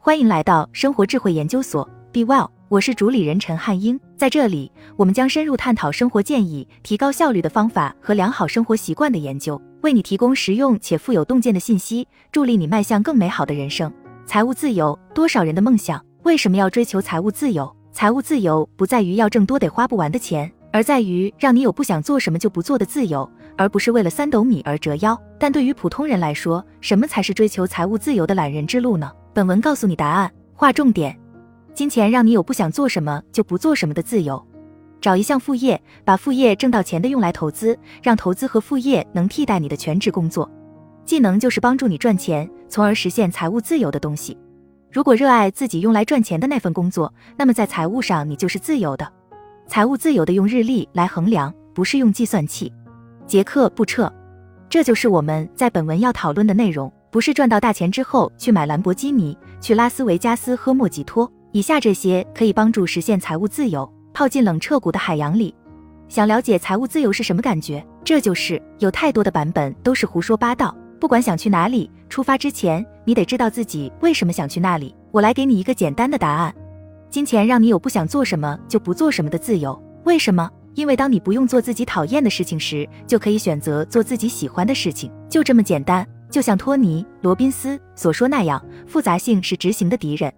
欢迎来到生活智慧研究所，Be Well，我是主理人陈汉英。在这里，我们将深入探讨生活建议、提高效率的方法和良好生活习惯的研究，为你提供实用且富有洞见的信息，助力你迈向更美好的人生。财务自由，多少人的梦想？为什么要追求财务自由？财务自由不在于要挣多得花不完的钱，而在于让你有不想做什么就不做的自由，而不是为了三斗米而折腰。但对于普通人来说，什么才是追求财务自由的懒人之路呢？本文告诉你答案。划重点：金钱让你有不想做什么就不做什么的自由。找一项副业，把副业挣到钱的用来投资，让投资和副业能替代你的全职工作。技能就是帮助你赚钱，从而实现财务自由的东西。如果热爱自己用来赚钱的那份工作，那么在财务上你就是自由的。财务自由的用日历来衡量，不是用计算器。杰克布彻，这就是我们在本文要讨论的内容。不是赚到大钱之后去买兰博基尼，去拉斯维加斯喝莫吉托。以下这些可以帮助实现财务自由。泡进冷彻骨的海洋里，想了解财务自由是什么感觉？这就是有太多的版本都是胡说八道。不管想去哪里，出发之前你得知道自己为什么想去那里。我来给你一个简单的答案：金钱让你有不想做什么就不做什么的自由。为什么？因为当你不用做自己讨厌的事情时，就可以选择做自己喜欢的事情。就这么简单。就像托尼·罗宾斯所说那样，复杂性是执行的敌人。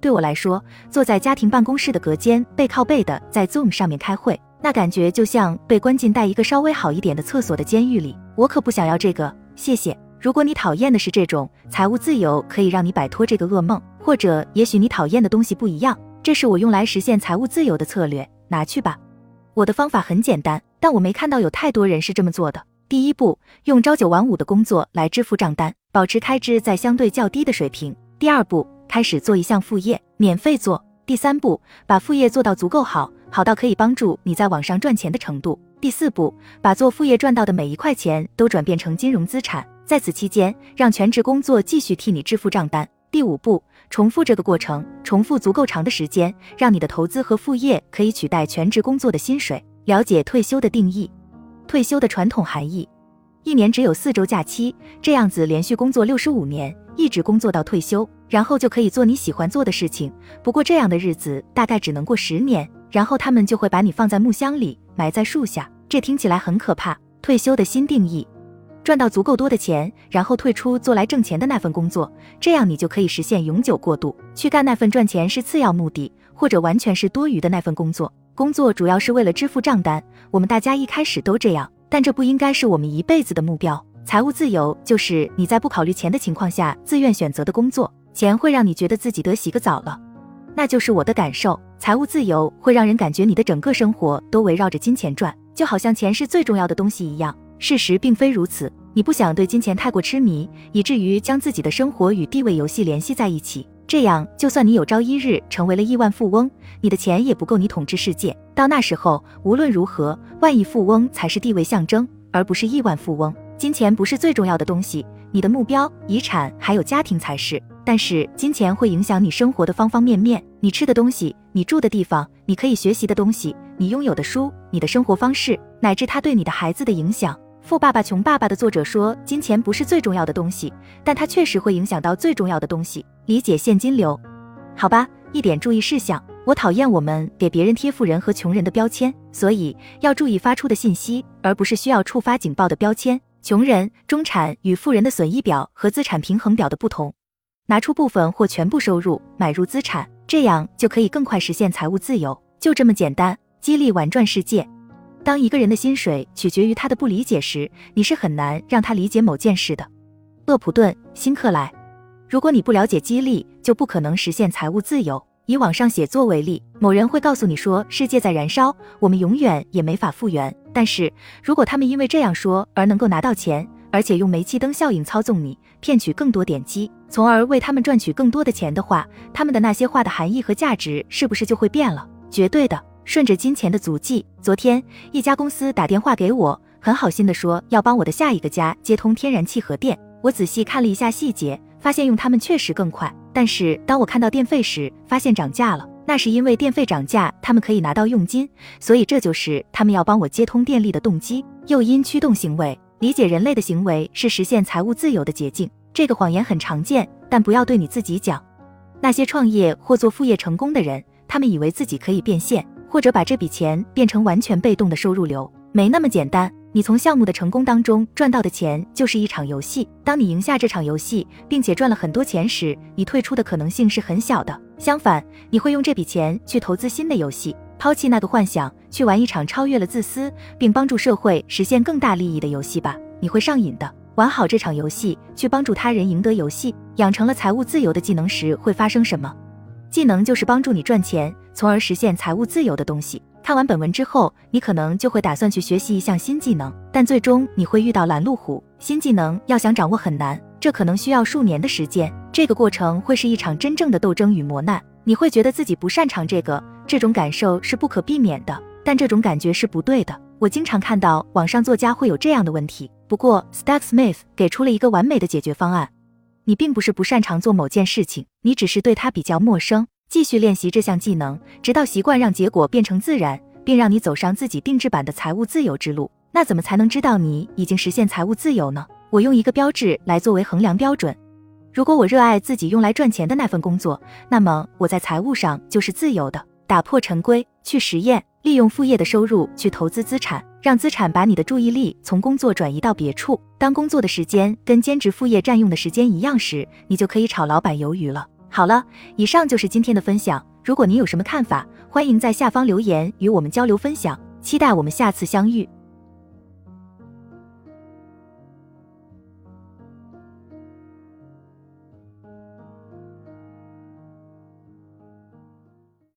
对我来说，坐在家庭办公室的隔间，背靠背的在 Zoom 上面开会，那感觉就像被关进带一个稍微好一点的厕所的监狱里。我可不想要这个，谢谢。如果你讨厌的是这种，财务自由可以让你摆脱这个噩梦。或者，也许你讨厌的东西不一样。这是我用来实现财务自由的策略，拿去吧。我的方法很简单，但我没看到有太多人是这么做的。第一步，用朝九晚五的工作来支付账单，保持开支在相对较低的水平。第二步，开始做一项副业，免费做。第三步，把副业做到足够好，好到可以帮助你在网上赚钱的程度。第四步，把做副业赚到的每一块钱都转变成金融资产，在此期间，让全职工作继续替你支付账单。第五步，重复这个过程，重复足够长的时间，让你的投资和副业可以取代全职工作的薪水。了解退休的定义。退休的传统含义，一年只有四周假期，这样子连续工作六十五年，一直工作到退休，然后就可以做你喜欢做的事情。不过这样的日子大概只能过十年，然后他们就会把你放在木箱里，埋在树下。这听起来很可怕。退休的新定义，赚到足够多的钱，然后退出做来挣钱的那份工作，这样你就可以实现永久过渡，去干那份赚钱是次要目的或者完全是多余的那份工作。工作主要是为了支付账单，我们大家一开始都这样，但这不应该是我们一辈子的目标。财务自由就是你在不考虑钱的情况下自愿选择的工作，钱会让你觉得自己得洗个澡了，那就是我的感受。财务自由会让人感觉你的整个生活都围绕着金钱转，就好像钱是最重要的东西一样。事实并非如此，你不想对金钱太过痴迷，以至于将自己的生活与地位游戏联系在一起。这样，就算你有朝一日成为了亿万富翁，你的钱也不够你统治世界。到那时候，无论如何，万亿富翁才是地位象征，而不是亿万富翁。金钱不是最重要的东西，你的目标、遗产还有家庭才是。但是，金钱会影响你生活的方方面面：你吃的东西，你住的地方，你可以学习的东西，你拥有的书，你的生活方式，乃至他对你的孩子的影响。富爸爸穷爸爸的作者说，金钱不是最重要的东西，但它确实会影响到最重要的东西。理解现金流，好吧。一点注意事项，我讨厌我们给别人贴富人和穷人的标签，所以要注意发出的信息，而不是需要触发警报的标签。穷人、中产与富人的损益表和资产平衡表的不同，拿出部分或全部收入买入资产，这样就可以更快实现财务自由。就这么简单，激励玩转世界。当一个人的薪水取决于他的不理解时，你是很难让他理解某件事的。厄普顿·辛克莱，如果你不了解激励，就不可能实现财务自由。以网上写作为例，某人会告诉你说世界在燃烧，我们永远也没法复原。但是如果他们因为这样说而能够拿到钱，而且用煤气灯效应操纵你，骗取更多点击，从而为他们赚取更多的钱的话，他们的那些话的含义和价值是不是就会变了？绝对的。顺着金钱的足迹，昨天一家公司打电话给我，很好心的说要帮我的下一个家接通天然气和电。我仔细看了一下细节，发现用他们确实更快。但是当我看到电费时，发现涨价了。那是因为电费涨价，他们可以拿到佣金，所以这就是他们要帮我接通电力的动机。诱因驱动行为，理解人类的行为是实现财务自由的捷径。这个谎言很常见，但不要对你自己讲。那些创业或做副业成功的人，他们以为自己可以变现，或者把这笔钱变成完全被动的收入流，没那么简单。你从项目的成功当中赚到的钱就是一场游戏。当你赢下这场游戏，并且赚了很多钱时，你退出的可能性是很小的。相反，你会用这笔钱去投资新的游戏，抛弃那个幻想，去玩一场超越了自私并帮助社会实现更大利益的游戏吧。你会上瘾的。玩好这场游戏，去帮助他人赢得游戏，养成了财务自由的技能时会发生什么？技能就是帮助你赚钱，从而实现财务自由的东西。看完本文之后，你可能就会打算去学习一项新技能，但最终你会遇到拦路虎。新技能要想掌握很难，这可能需要数年的时间。这个过程会是一场真正的斗争与磨难。你会觉得自己不擅长这个，这种感受是不可避免的，但这种感觉是不对的。我经常看到网上作家会有这样的问题，不过 Stack Smith 给出了一个完美的解决方案。你并不是不擅长做某件事情，你只是对它比较陌生。继续练习这项技能，直到习惯让结果变成自然，并让你走上自己定制版的财务自由之路。那怎么才能知道你已经实现财务自由呢？我用一个标志来作为衡量标准。如果我热爱自己用来赚钱的那份工作，那么我在财务上就是自由的。打破陈规，去实验，利用副业的收入去投资资产，让资产把你的注意力从工作转移到别处。当工作的时间跟兼职副业占用的时间一样时，你就可以炒老板鱿鱼了。好了，以上就是今天的分享。如果您有什么看法，欢迎在下方留言与我们交流分享。期待我们下次相遇。